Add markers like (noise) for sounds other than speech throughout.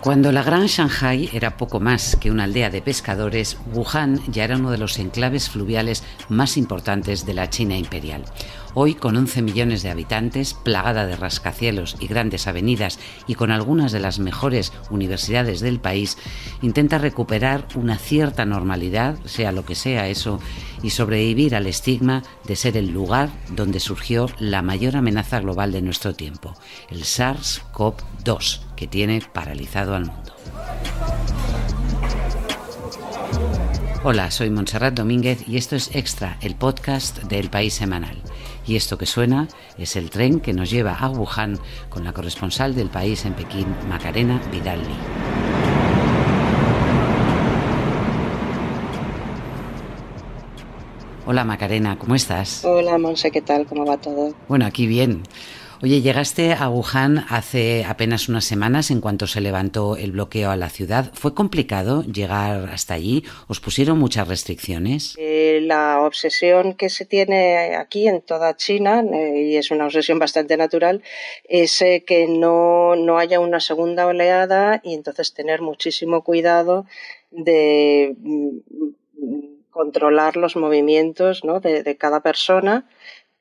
Cuando la Gran Shanghai era poco más que una aldea de pescadores, Wuhan ya era uno de los enclaves fluviales más importantes de la China imperial. Hoy, con 11 millones de habitantes, plagada de rascacielos y grandes avenidas y con algunas de las mejores universidades del país, intenta recuperar una cierta normalidad, sea lo que sea eso, y sobrevivir al estigma de ser el lugar donde surgió la mayor amenaza global de nuestro tiempo, el SARS-CoV-2, que tiene paralizado al mundo. Hola, soy Montserrat Domínguez y esto es Extra, el podcast del País Semanal. Y esto que suena es el tren que nos lleva a Wuhan con la corresponsal del país en Pekín, Macarena Vidal Hola Macarena, ¿cómo estás? Hola Monse, ¿qué tal? ¿Cómo va todo? Bueno, aquí bien. Oye, llegaste a Wuhan hace apenas unas semanas en cuanto se levantó el bloqueo a la ciudad. ¿Fue complicado llegar hasta allí? ¿Os pusieron muchas restricciones? Eh, la obsesión que se tiene aquí en toda China, eh, y es una obsesión bastante natural, es eh, que no, no haya una segunda oleada y entonces tener muchísimo cuidado de mm, controlar los movimientos de, cada persona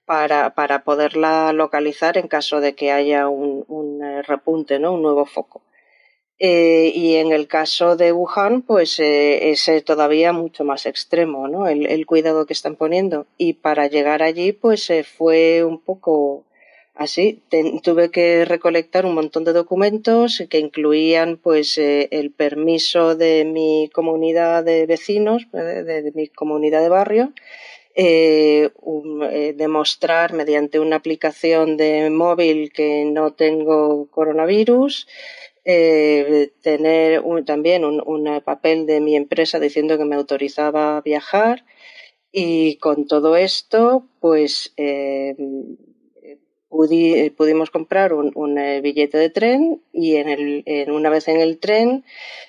para, poderla localizar en caso de que haya un, eh, repunte, ¿no? un nuevo foco. Eh, y en el caso de Wuhan, pues eh, es todavía mucho más extremo, ¿no? El, cuidado que están poniendo. Y para llegar allí, pues fue un poco Así, tuve que recolectar un montón de documentos que incluían pues el permiso de mi comunidad de vecinos, de, mi comunidad de barrio, eh, demostrar mediante una aplicación de móvil que no tengo coronavirus, tener también un, un, papel de mi empresa diciendo que me autorizaba a viajar. Y con todo esto pues pudimos comprar un, eh, billete de tren y en el, una vez en el tren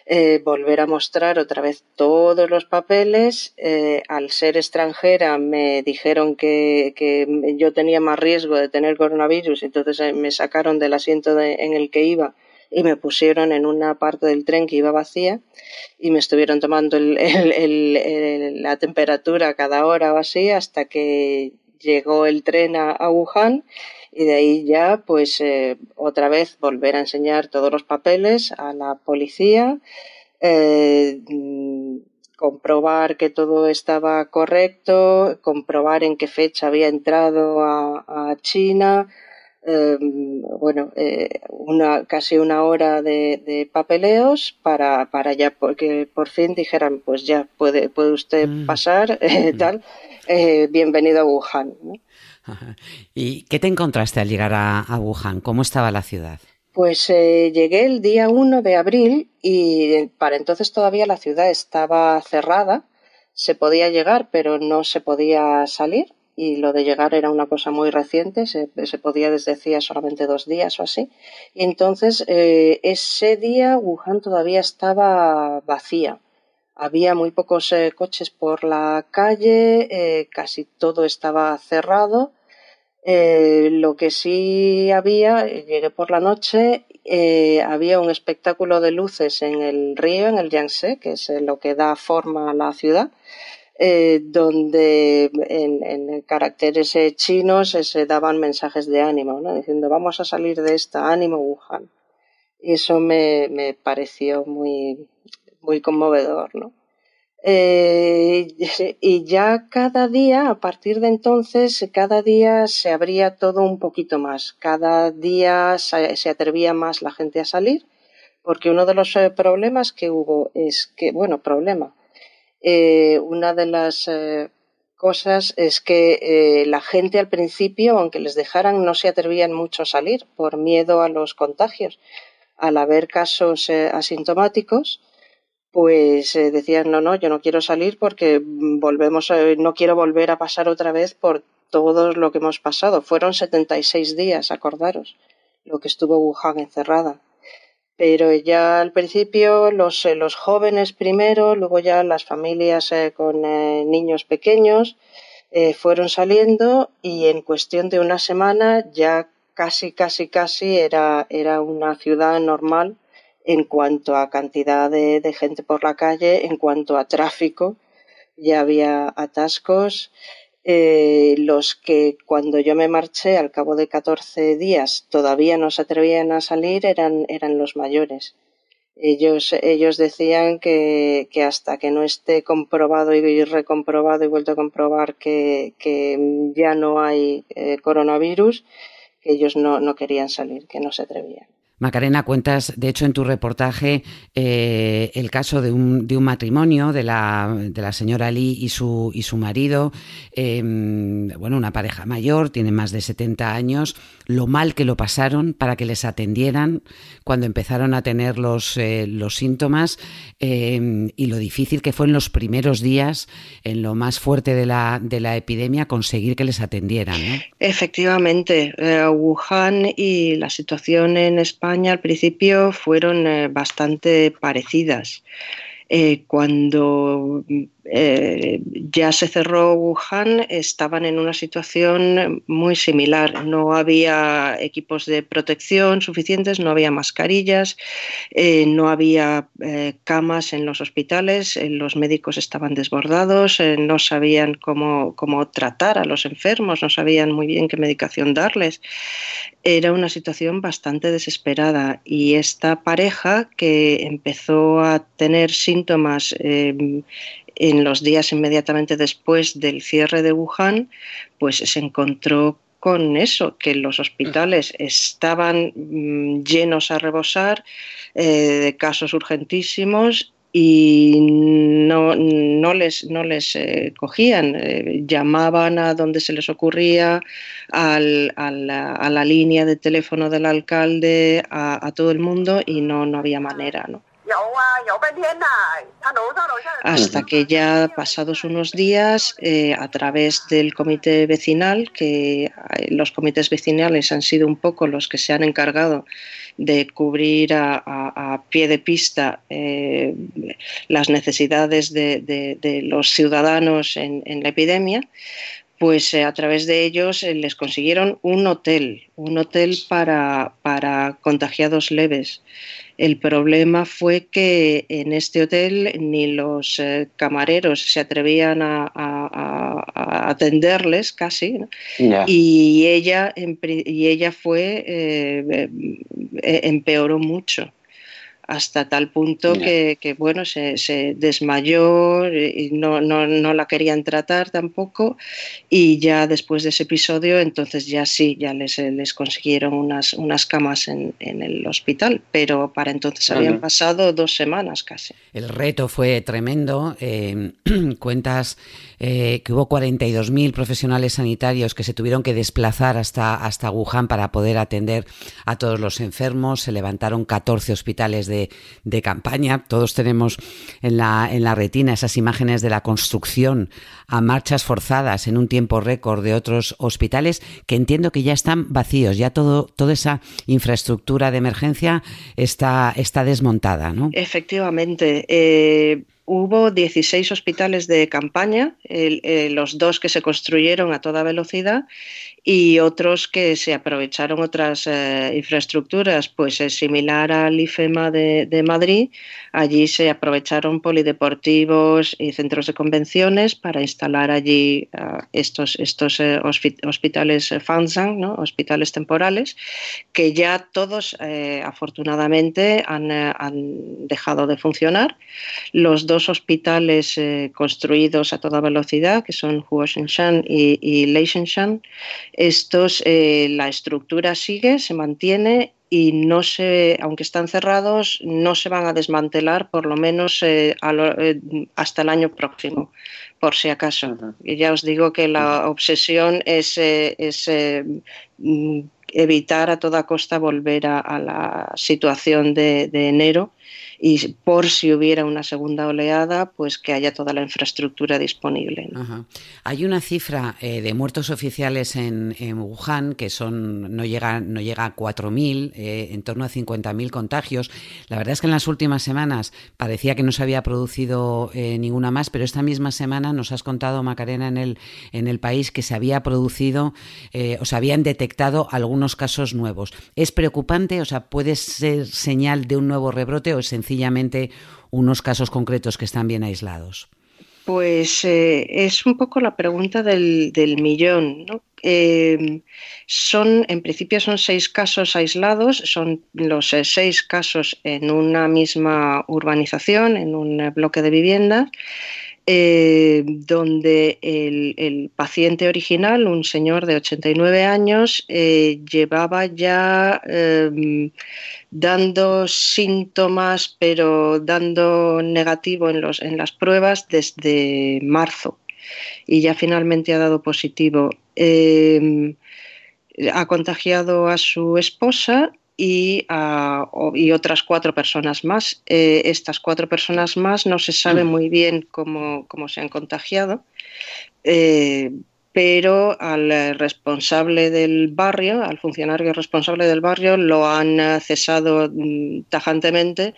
eh, volver a mostrar otra vez todos los papeles. Eh, al ser extranjera me dijeron que, yo tenía más riesgo de tener coronavirus, entonces me sacaron del asiento en el que iba y me pusieron en una parte del tren que iba vacía y me estuvieron tomando la temperatura cada hora o así hasta que llegó el tren a Wuhan y de ahí ya pues eh, otra vez volver a enseñar todos los papeles a la policía, eh, mm, comprobar que todo estaba correcto, comprobar en qué fecha había entrado a, China, eh, bueno, una, casi una hora de, papeleos para, para ya porque por fin dijeran pues ya puede, puede usted mm. pasar, (laughs) mm. tal, bienvenido a Wuhan. (laughs) ¿Y qué te encontraste al llegar a, Wuhan? ¿Cómo estaba la ciudad? Pues eh, llegué el día 1 de abril y para entonces todavía la ciudad estaba cerrada. Se podía llegar, pero no se podía salir. Y lo de llegar era una cosa muy reciente, se, podía desde hacía solamente dos días o así. Y entonces eh, ese día Wuhan todavía estaba vacía. Había muy pocos eh, coches por la calle, eh, casi todo estaba cerrado. Eh, lo que sí había, llegué por la noche, había un espectáculo de luces en el río, en el Yangtze, que es lo que da forma a la ciudad, donde en, caracteres chinos se daban mensajes de ánimo, diciendo vamos a salir de esta, ánimo Wuhan. Y eso me, me pareció muy, muy conmovedor, ¿no? Eh, (laughs) y ya cada día, a partir de entonces, cada día se abría todo un poquito más. Cada día se, atrevía más la gente a salir, porque uno de los eh, problemas que hubo es que, bueno, problema. Eh, una de las cosas es que la gente al principio, aunque les dejaran, no se atrevían mucho a salir por miedo a los contagios. Al haber casos asintomáticos, pues eh, decían, no, no, yo no quiero salir porque volvemos, no quiero volver a pasar otra vez por todo lo que hemos pasado. Fueron 76 días, acordaros, lo que estuvo Wuhan encerrada. Pero ya al principio los, eh, los jóvenes primero, luego ya las familias eh, con niños pequeños fueron saliendo y en cuestión de una semana ya casi, casi, casi era, era una ciudad normal en cuanto a cantidad de, gente por la calle, en cuanto a tráfico, ya había atascos. Eh, los que cuando yo me marché al cabo de 14 días todavía no se atrevían a salir eran, eran los mayores. Ellos, ellos decían que, que hasta que no esté comprobado y recomprobado y vuelto a comprobar que, que ya no hay eh, coronavirus, que ellos no, no querían salir, que no se atrevían. Macarena, cuentas, de hecho, en tu reportaje eh, el caso de un, de un matrimonio de la, de la, señora Lee y su, y su marido, em, bueno, una pareja mayor, tiene más de 70 años, lo mal que lo pasaron para que les atendieran cuando empezaron a tener los, eh, los síntomas em, y lo difícil que fue en los primeros días, en lo más fuerte de la, de la epidemia, conseguir que les atendieran. Efectivamente, eh, Wuhan y la situación en España al principio fueron eh, bastante parecidas. Eh, cuando eh, ya se cerró Wuhan, estaban en una situación muy similar. No había equipos de protección suficientes, no había mascarillas, eh, no había eh, camas en los hospitales, los médicos estaban desbordados, no sabían cómo, cómo tratar a los enfermos, no sabían muy bien qué medicación darles. Era una situación bastante desesperada y esta pareja que empezó a tener síntomas en los días inmediatamente después del cierre de Wuhan, pues se encontró con eso, que los hospitales estaban mm, llenos a rebosar eh, de casos urgentísimos y no, no les, no les eh, cogían, eh, llamaban a donde se les ocurría, al, a, la, línea de teléfono del alcalde, a, a, todo el mundo y no, no había manera. ¿no? Hasta que ya pasados unos días, eh, a través del comité vecinal, que eh, los comités vecinales han sido un poco los que se han encargado de cubrir a, pie de pista eh, las necesidades de, los ciudadanos en, la epidemia, pues a través de ellos les consiguieron un hotel, un hotel para, para contagiados leves. El problema fue que en este hotel ni los eh, camareros se atrevían a, atenderles casi, y, ella, y ella fue, eh, eh, empeoró mucho hasta tal punto que, bueno, se, desmayó y no, no, la querían tratar tampoco y ya después de ese episodio entonces ya sí, ya les, les consiguieron unas, unas camas en, el hospital, pero para entonces habían pasado dos semanas casi. El reto fue tremendo, eh, (clears throat) cuentas eh, que hubo 42.000 profesionales sanitarios que se tuvieron que desplazar hasta, hasta Wuhan para poder atender a todos los enfermos. Se levantaron 14 hospitales de, de campaña. Todos tenemos en la, en la retina esas imágenes de la construcción a marchas forzadas en un tiempo récord de otros hospitales que entiendo que ya están vacíos. Ya todo, toda esa infraestructura de emergencia está, está desmontada, ¿no? Efectivamente. Eh, Hubo 16 hospitales de campaña, eh, los dos que se construyeron a toda velocidad y otros que se aprovecharon otras eh, infraestructuras, pues es similar al IFEMA de, Madrid. Allí se aprovecharon polideportivos y centros de convenciones para instalar allí eh, estos, estos eh, hospitales FANSAN, ¿no? hospitales temporales, que ya todos afortunadamente han, han, dejado de funcionar. Los dos hospitales construidos a toda velocidad, que son Huoshenshan y, y estos, eh, la estructura sigue, se mantiene y no se, aunque están cerrados, no se van a desmantelar por lo menos eh, eh, hasta el año próximo, por si acaso. Y ya os digo que la obsesión es, es mm, evitar a toda costa volver a, la situación de, enero y por si hubiera una segunda oleada, pues que haya toda la infraestructura disponible. Hay una cifra eh, de muertos oficiales en, Wuhan que son no llega no llega a 4.000, eh, en torno a 50.000 contagios. La verdad es que en las últimas semanas parecía que no se había producido eh, ninguna más, pero esta misma semana nos has contado, Macarena, en el, en el país que se había producido o se habían detectado algunos casos nuevos. ¿Es preocupante? O sea, ¿puede ser señal de un nuevo rebrote o es sencillamente unos casos concretos que están bien aislados? Pues eh, es un poco la pregunta del, millón. Eh, son, en principio son seis casos aislados, son los eh, seis casos en una misma urbanización, en un bloque de viviendas. Eh, donde el, paciente original, un señor de 89 años, eh, llevaba ya em, dando síntomas, pero dando negativo en, los, en las pruebas desde marzo y ya finalmente ha dado positivo. Em, ha contagiado a su esposa y, y, otras cuatro personas más. Eh, estas cuatro personas más no se sabe mm. muy bien cómo, se han contagiado, eh, pero al responsable del barrio, al funcionario responsable del barrio, lo han cesado mm, tajantemente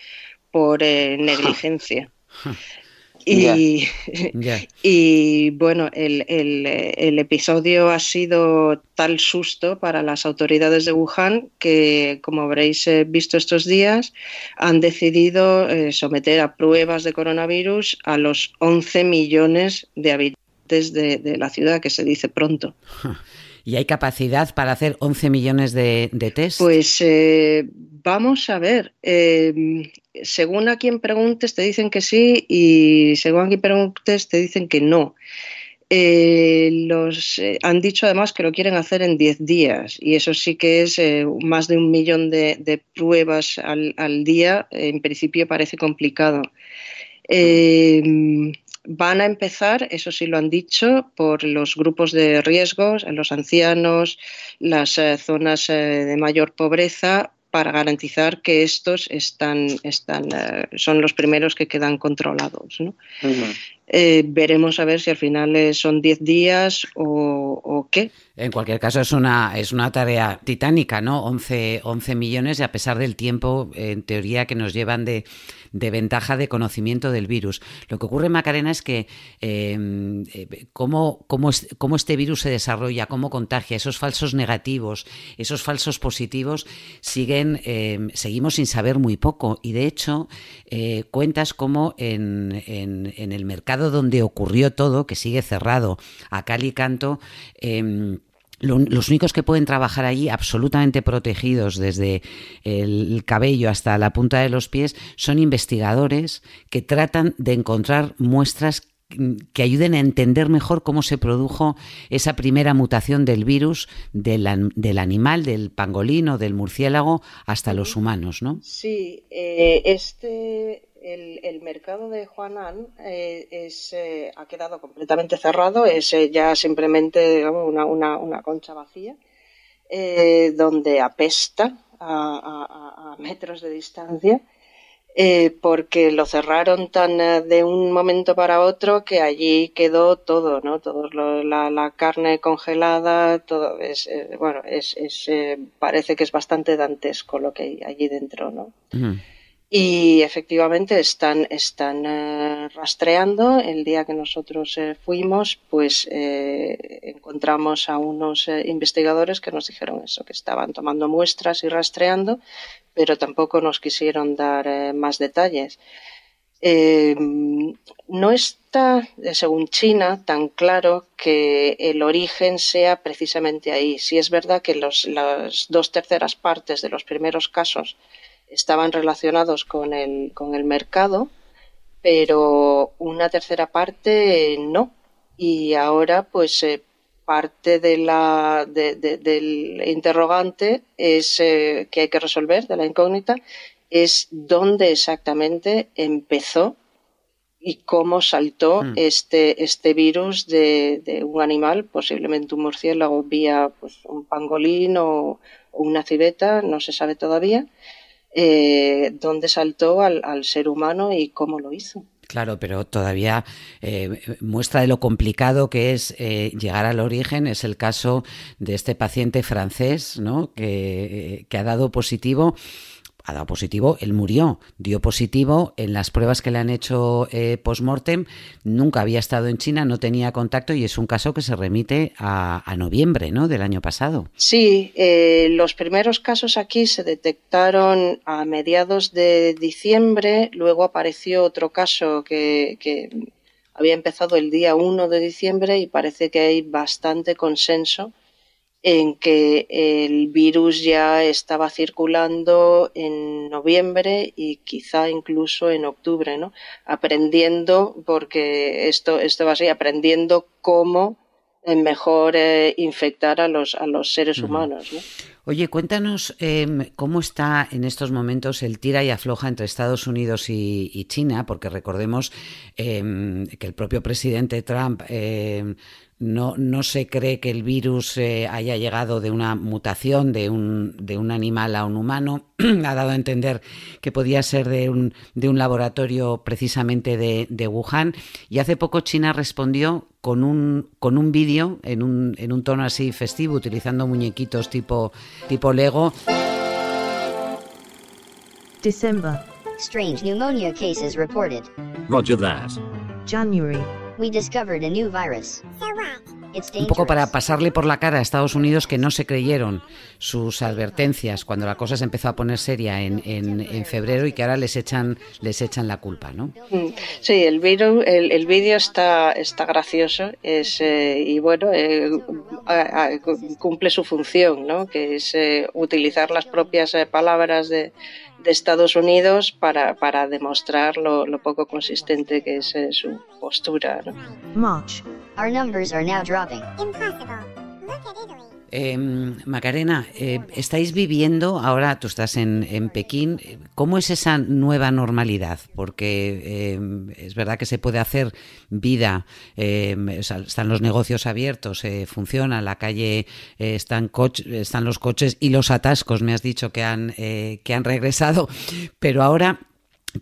por eh, (laughs) negligencia. (laughs) Y, (laughs) y bueno, el, el, episodio ha sido tal susto para las autoridades de Wuhan que, como habréis eh, visto estos días, han decidido eh, someter a pruebas de coronavirus a los 11 millones de habitantes de, de la ciudad, que se dice pronto. ¿Y hay capacidad para hacer 11 millones de, de test? Pues eh, vamos a ver. Eh, según a quien preguntes te dicen que sí y según a quien preguntes te dicen que no. Eh, los han dicho además que lo quieren hacer en 10 días y eso sí que es más de un millón de, pruebas al, al, día. En principio parece complicado. Van a empezar, eso sí lo han dicho, por los grupos de riesgos, los ancianos, las eh, zonas eh, de mayor pobreza, para garantizar que estos están, están, eh, son los primeros que quedan controlados. Veremos a ver si al final son 10 días o, qué. En cualquier caso, es una, es una tarea titánica, ¿no? 11, 11 millones y a pesar del tiempo, en teoría, que nos llevan de, de ventaja de conocimiento del virus. Lo que ocurre, Macarena, es que em, eh, cómo, cómo, este virus se desarrolla, cómo contagia, esos falsos negativos, esos falsos positivos, siguen, em, seguimos sin saber muy poco. Y de hecho, eh, cuentas cómo en, en, el mercado donde ocurrió todo, que sigue cerrado a cal y canto, em, los únicos que pueden trabajar allí absolutamente protegidos desde el cabello hasta la punta de los pies son investigadores que tratan de encontrar muestras que ayuden a entender mejor cómo se produjo esa primera mutación del virus del, animal, del pangolino, del murciélago, hasta los humanos, ¿no? Sí, eh, este el, mercado de Juanan eh, eh, ha quedado completamente cerrado, es eh, ya simplemente una, concha vacía, donde apesta a, metros de distancia, porque lo cerraron tan de un momento para otro que allí quedó todo, ¿no? Todo la, carne congelada, todo es, bueno, es, parece que es bastante dantesco lo que hay allí dentro, ¿no? Y efectivamente están, están eh, rastreando. El día que nosotros eh, fuimos, pues eh, encontramos a unos investigadores que nos dijeron eso, que estaban tomando muestras y rastreando, pero tampoco nos quisieron dar más detalles. no está, según China, tan claro que el origen sea precisamente ahí. Si es verdad que los, las dos terceras partes de los primeros casos estaban relacionados con el, con el mercado, pero una tercera parte no. Y ahora, pues, eh, parte de la, del interrogante es eh, que hay que resolver, de la incógnita, es dónde exactamente empezó y cómo saltó hmm. este, este virus de, de, un animal, posiblemente un murciélago vía pues, un pangolín o, una civeta, no se sabe todavía, dónde saltó al, al ser humano y cómo lo hizo. Claro, pero todavía eh, muestra de lo complicado que es eh, llegar al origen. Es el caso de este paciente francés, ¿no? Que, que ha dado positivo ha dado positivo, él murió, dio positivo en las pruebas que le han hecho eh, post-mortem, nunca había estado en China, no tenía contacto y es un caso que se remite a, noviembre ¿no? del año pasado. Sí, eh, los primeros casos aquí se detectaron a mediados de diciembre, luego apareció otro caso que, que había empezado el día 1 de diciembre y parece que hay bastante consenso en que el virus ya estaba circulando en noviembre y quizá incluso en octubre, ¿no? Aprendiendo, porque esto, esto va así, aprendiendo cómo mejor eh, infectar a los, a los seres humanos. ¿no? Oye, cuéntanos em, cómo está en estos momentos el tira y afloja entre Estados Unidos y, China, porque recordemos em, que el propio presidente Trump em, no, no se cree que el virus eh, haya llegado de una mutación de un, de un animal a un humano. (clears throat) ha dado a entender que podía ser de un, de un laboratorio precisamente de, de, Wuhan. Y hace poco China respondió con un, con un vídeo en un, en un tono así festivo, utilizando muñequitos tipo, tipo Lego. December. Strange pneumonia cases reported. Roger that. January. We discovered a new virus. Un poco para pasarle por la cara a Estados Unidos que no se creyeron sus advertencias cuando la cosa se empezó a poner seria en, en, febrero y que ahora les echan les echan la culpa, ¿no? Mm. Sí, el vídeo el, vídeo está está gracioso es eh, y bueno eh, cumple su función, ¿no? Que es eh, utilizar las propias palabras de de Estados Unidos para, para demostrar lo, lo, poco consistente que es eh, su postura. ¿no? March. Our numbers are now dropping. Impossible. Look at Italy. Eh, Macarena, eh, estáis viviendo, ahora tú estás en, en, Pekín, ¿cómo es esa nueva normalidad? Porque eh, es verdad que se puede hacer vida, eh, están los negocios abiertos, eh, funciona, la calle eh, están, están los coches y los atascos, me has dicho que han, que han regresado, pero ahora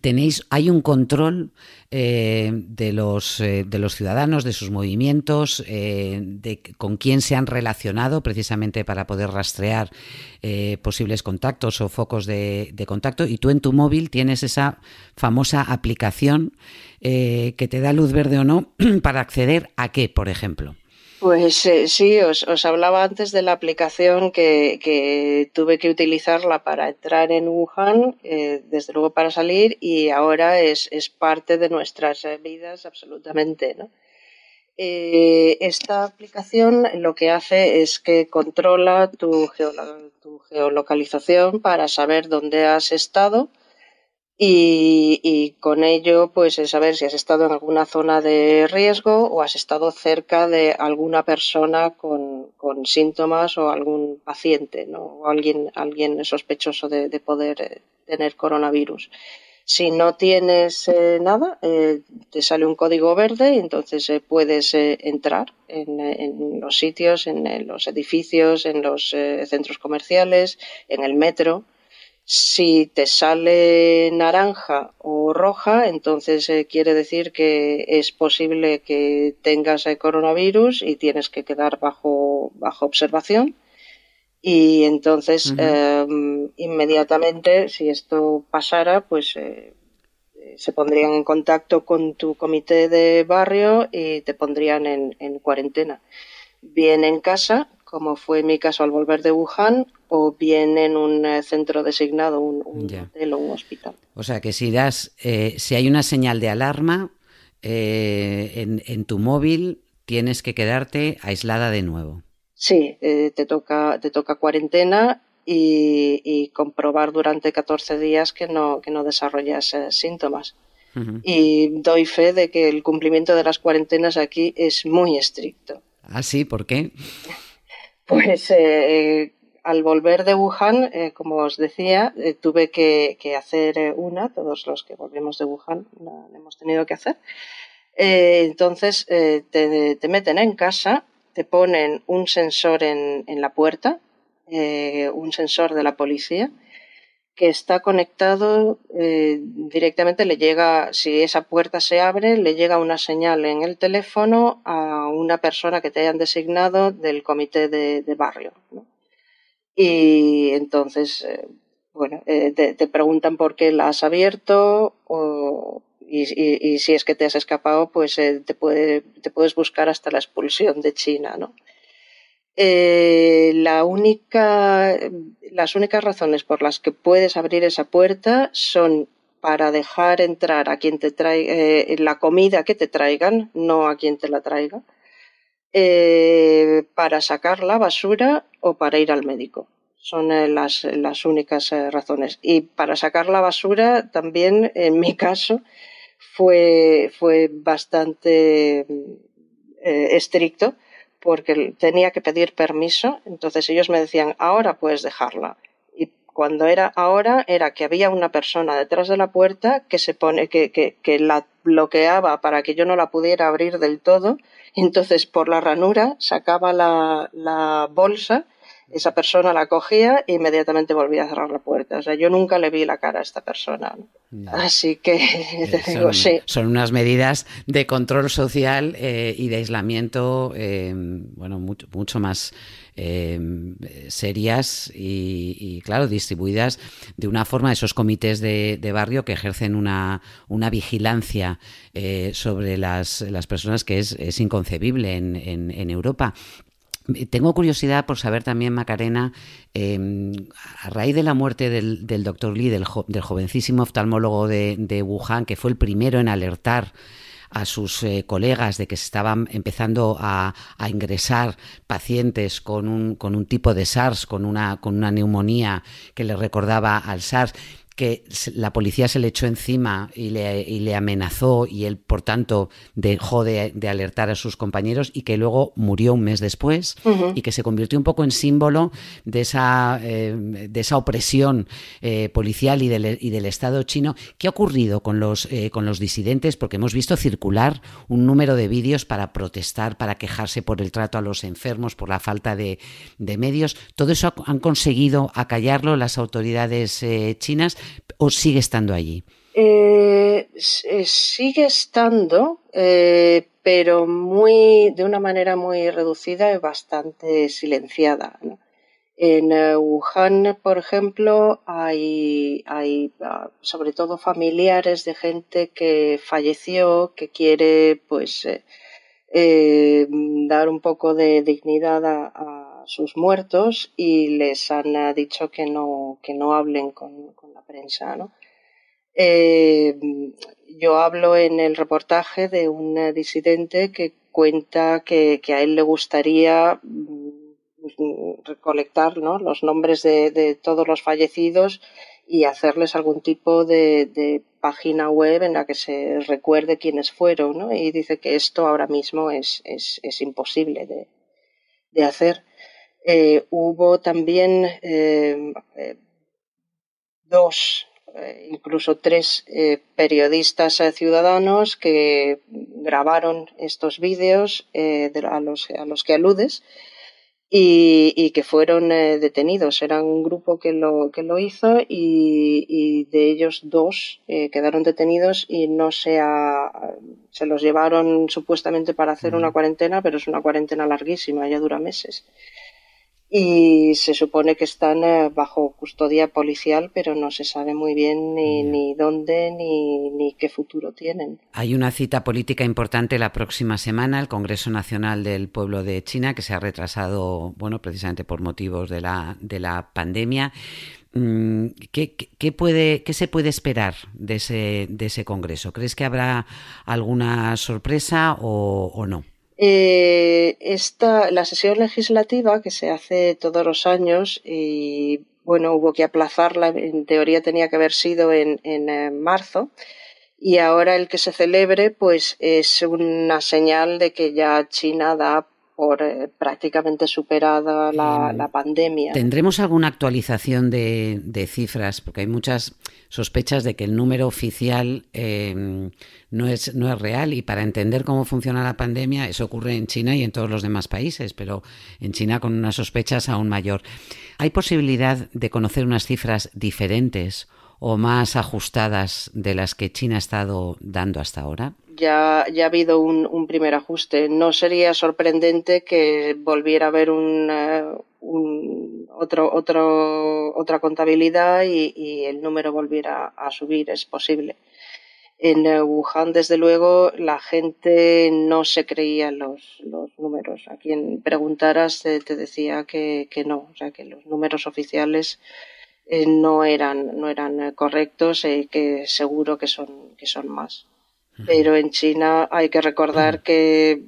tenéis, hay un control eh, de, los, eh, de los ciudadanos, de sus movimientos, eh, de con quién se han relacionado precisamente para poder rastrear eh, posibles contactos o focos de, de, contacto. Y tú en tu móvil tienes esa famosa aplicación que te da luz verde o no (clears throat) para acceder a qué, por ejemplo. Pues eh, sí, os, os, hablaba antes de la aplicación que, que, tuve que utilizarla para entrar en Wuhan, eh, desde luego para salir, y ahora es, es parte de nuestras vidas absolutamente. ¿no? Eh, esta aplicación lo que hace es que controla tu, geolo tu geolocalización para saber dónde has estado y, con ello, pues es saber si has estado en alguna zona de riesgo o has estado cerca de alguna persona con, síntomas o algún paciente, ¿no? O alguien, alguien sospechoso de, de poder eh, tener coronavirus. Si no tienes eh, nada, eh, te sale un código verde y entonces eh, puedes eh, entrar en, en, los sitios, en, los edificios, en los eh, centros comerciales, en el metro si te sale naranja o roja, entonces eh, quiere decir que es posible que tengas el coronavirus y tienes que quedar bajo, bajo observación. Y entonces, uh -huh. eh, inmediatamente, si esto pasara, pues eh, se pondrían en contacto con tu comité de barrio y te pondrían en, en cuarentena. Bien en casa, como fue mi caso al volver de Wuhan, o bien en un eh, centro designado, un, un hotel o un hospital. O sea que si das, eh, si hay una señal de alarma eh, en, en, tu móvil, tienes que quedarte aislada de nuevo. Sí, eh, te toca, te toca cuarentena y, y, comprobar durante 14 días que no, que no desarrollas eh, síntomas. Uh -huh. Y doy fe de que el cumplimiento de las cuarentenas aquí es muy estricto. ¿Ah, sí? ¿Por qué? Pues eh, al volver de Wuhan, eh, como os decía, eh, tuve que, hacer eh, una, todos los que volvemos de Wuhan la, hemos tenido que hacer. Eh, entonces eh, te, te, meten en casa, te ponen un sensor en, en la puerta, un sensor de la policía, que está conectado eh, directamente, le llega, si esa puerta se abre, le llega una señal en el teléfono a una persona que te hayan designado del comité de, barrio. Y entonces, eh, bueno, eh, te, preguntan por qué la has abierto y, si es que te has escapado, pues te, puede, te puedes buscar hasta la expulsión de China, ¿no? Eh, la única, las únicas razones por las que puedes abrir esa puerta son para dejar entrar a quien te traiga eh, la comida que te traigan, no a quien te la traiga, eh, para sacar la basura o para ir al médico. Son las, las únicas razones. Y para sacar la basura también, en mi caso, fue, fue bastante estricto porque tenía que pedir permiso, entonces ellos me decían, ahora puedes dejarla. Y cuando era ahora, era que había una persona detrás de la puerta que se pone, que, que, que la bloqueaba para que yo no la pudiera abrir del todo, entonces por la ranura sacaba la, la bolsa esa persona la cogía e inmediatamente volvía a cerrar la puerta. O sea, yo nunca le vi la cara a esta persona. Así que (laughs) te eh, digo, son, sí. Son unas medidas de control social eh, y de aislamiento, eh, bueno, mucho, mucho más serias y, claro, distribuidas de una forma, esos comités de, barrio que ejercen una, una vigilancia sobre las, las, personas que es, es inconcebible en, en, en Europa. Tengo curiosidad por saber también, Macarena, em, a raíz de la muerte del, doctor Lee, del, jovencísimo oftalmólogo de, Wuhan, que fue el primero en alertar a sus eh, colegas de que se estaban empezando a, ingresar pacientes con un, con un tipo de SARS, con una, con una neumonía que le recordaba al SARS que la policía se le echó encima y le, y le amenazó y él, por tanto, dejó de, alertar a sus compañeros y que luego murió un mes después y que se convirtió un poco en símbolo de esa, eh, de esa opresión eh, policial y del, y del, Estado chino. ¿Qué ha ocurrido con los, eh, con los disidentes? Porque hemos visto circular un número de vídeos para protestar, para quejarse por el trato a los enfermos, por la falta de, de medios. ¿Todo eso han conseguido acallarlo las autoridades chinas? O sigue estando allí? Eh, eh, sigue estando, eh, pero muy de una manera muy reducida y bastante silenciada. En Wuhan, por ejemplo, hay, hay ah, sobre todo familiares de gente que falleció, que quiere pues dar un poco de dignidad a sus muertos y les han eh, dicho que no, que no hablen con, la prensa. ¿no? Eh, yo hablo en el reportaje de un disidente que cuenta que, a él le gustaría mm, recolectar ¿no? los nombres de, todos los fallecidos y hacerles algún tipo de, página web en la que se recuerde quiénes fueron, ¿no? Y dice que esto ahora mismo es, es, es imposible de, de hacer. Eh, hubo también eh, eh, dos, incluso tres periodistas ciudadanos que grabaron estos vídeos a, los, a los que aludes y, que fueron detenidos. Era un grupo que lo, que lo hizo y, de ellos dos quedaron detenidos y no se, se los llevaron supuestamente para hacer una cuarentena, pero es una cuarentena larguísima, ya dura meses y se supone que están eh, bajo custodia policial, pero no se sabe muy bien ni, ni dónde ni, ni, qué futuro tienen. Hay una cita política importante la próxima semana, el Congreso Nacional del Pueblo de China, que se ha retrasado, bueno, precisamente por motivos de la, de la pandemia. Mm, ¿Qué, qué, puede, ¿Qué se puede esperar de ese, de ese Congreso? ¿Crees que habrá alguna sorpresa o, o no? Eh, esta, la sesión legislativa que se hace todos los años y bueno, hubo que aplazarla, en teoría tenía que haber sido en, en, eh, marzo y ahora el que se celebre pues es una señal de que ya China da por eh, prácticamente superada la, la, pandemia. ¿Tendremos alguna actualización de, de, cifras? Porque hay muchas sospechas de que el número oficial eh, no, es, no es real y para entender cómo funciona la pandemia, eso ocurre en China y en todos los demás países, pero en China con unas sospechas aún mayor. ¿Hay posibilidad de conocer unas cifras diferentes o más ajustadas de las que China ha estado dando hasta ahora? Ya, ya ha habido un, un primer ajuste. No sería sorprendente que volviera a haber un, uh, un otro, otro, otra contabilidad y, el número volviera a subir. Es posible. En Wuhan, desde luego, la gente no se creía los, los números. A quien preguntaras te, te decía que, que, no, o sea, que los números oficiales eh, no eran, no eran correctos y que seguro que son, que son más. Pero en China hay que recordar que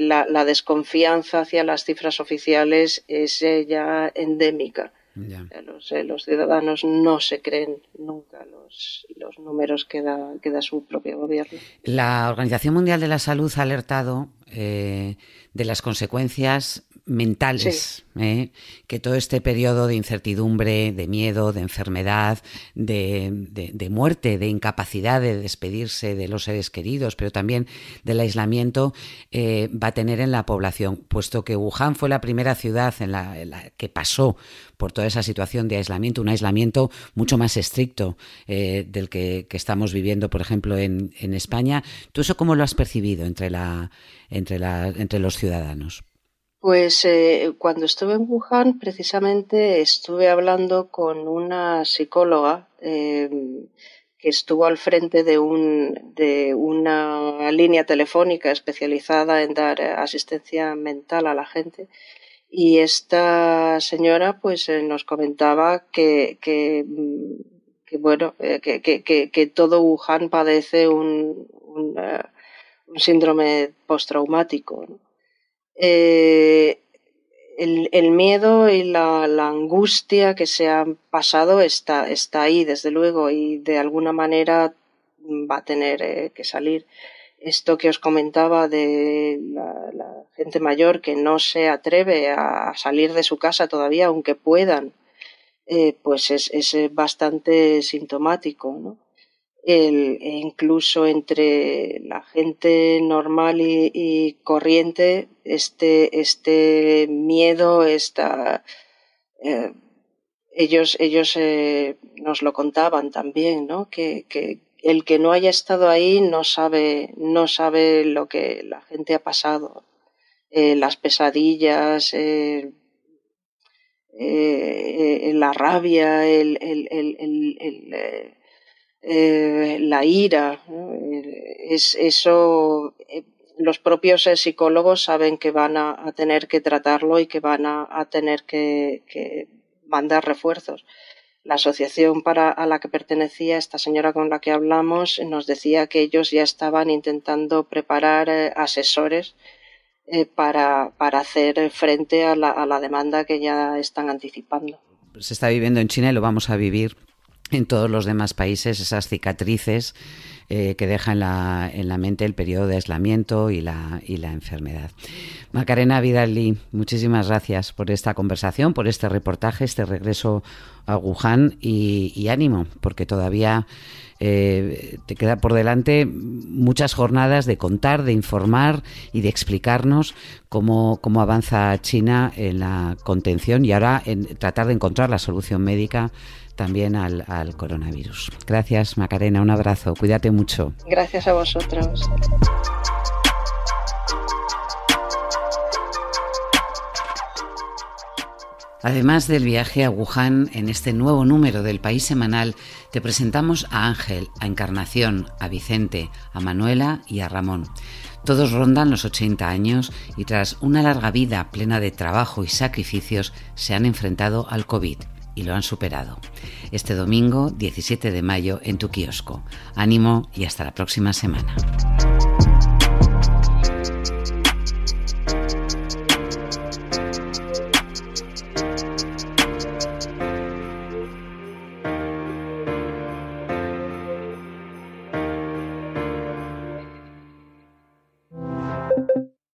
la, la desconfianza hacia las cifras oficiales es ya endémica. Ya. Los, eh, los, ciudadanos no se creen nunca los, los números que da, que da, su propio gobierno. La Organización Mundial de la Salud ha alertado eh, de las consecuencias mentales, sí. ¿eh? que todo este periodo de incertidumbre, de miedo, de enfermedad, de, de, de, muerte, de incapacidad de despedirse de los seres queridos, pero también del aislamiento, eh, va a tener en la población, puesto que Wuhan fue la primera ciudad en la, en la que pasó por toda esa situación de aislamiento, un aislamiento mucho más estricto eh, del que, que, estamos viviendo, por ejemplo, en, en, España. ¿Tú eso cómo lo has percibido entre, la, entre, la, entre los ciudadanos? Pues eh, cuando estuve en Wuhan, precisamente estuve hablando con una psicóloga eh, que estuvo al frente de, un, de una línea telefónica especializada en dar asistencia mental a la gente. Y esta señora pues eh, nos comentaba que, que, que bueno, eh, que, que, que, todo Wuhan padece un síndrome postraumático. ¿no? Eh, el, miedo y la, angustia que se han pasado está, está ahí, desde luego, y de alguna manera va a tener eh, que salir. Esto que os comentaba de la, la, gente mayor que no se atreve a salir de su casa todavía, aunque puedan, eh, pues es, es bastante sintomático, ¿no? El, e incluso entre la gente normal y, corriente, este, este miedo, esta, eh, ellos, ellos eh, nos lo contaban también, ¿no? Que, que, el que no haya estado ahí no sabe, no sabe lo que la gente ha pasado, eh, las pesadillas, la rabia, el eh, la ira. Es, eso, eh, los propios eh, psicólogos saben que van a, tener que tratarlo y que van a, tener que, mandar refuerzos. La asociación para, a la que pertenecía esta señora con la que hablamos nos decía que ellos ya estaban intentando preparar asesores para, para, hacer frente a la, a la demanda que ya están anticipando. Se está viviendo en China y lo vamos a vivir en todos los demás países esas cicatrices eh, que deja en la, en la, mente el periodo de aislamiento y la, y la enfermedad. Macarena Vidalí, muchísimas gracias por esta conversación, por este reportaje, este regreso a Wuhan y, ánimo, porque todavía eh, te queda por delante muchas jornadas de contar, de informar y de explicarnos cómo, cómo avanza China en la contención y ahora en tratar de encontrar la solución médica también al, al, coronavirus. Gracias, Macarena, un abrazo, cuídate mucho. Gracias a vosotros. Además del viaje a Wuhan, en este nuevo número del País Semanal, te presentamos a Ángel, a Encarnación, a Vicente, a Manuela y a Ramón. Todos rondan los 80 años y tras una larga vida plena de trabajo y sacrificios se han enfrentado al COVID y lo han superado. Este domingo, 17 de mayo, en tu kiosco. Ánimo y hasta la próxima semana.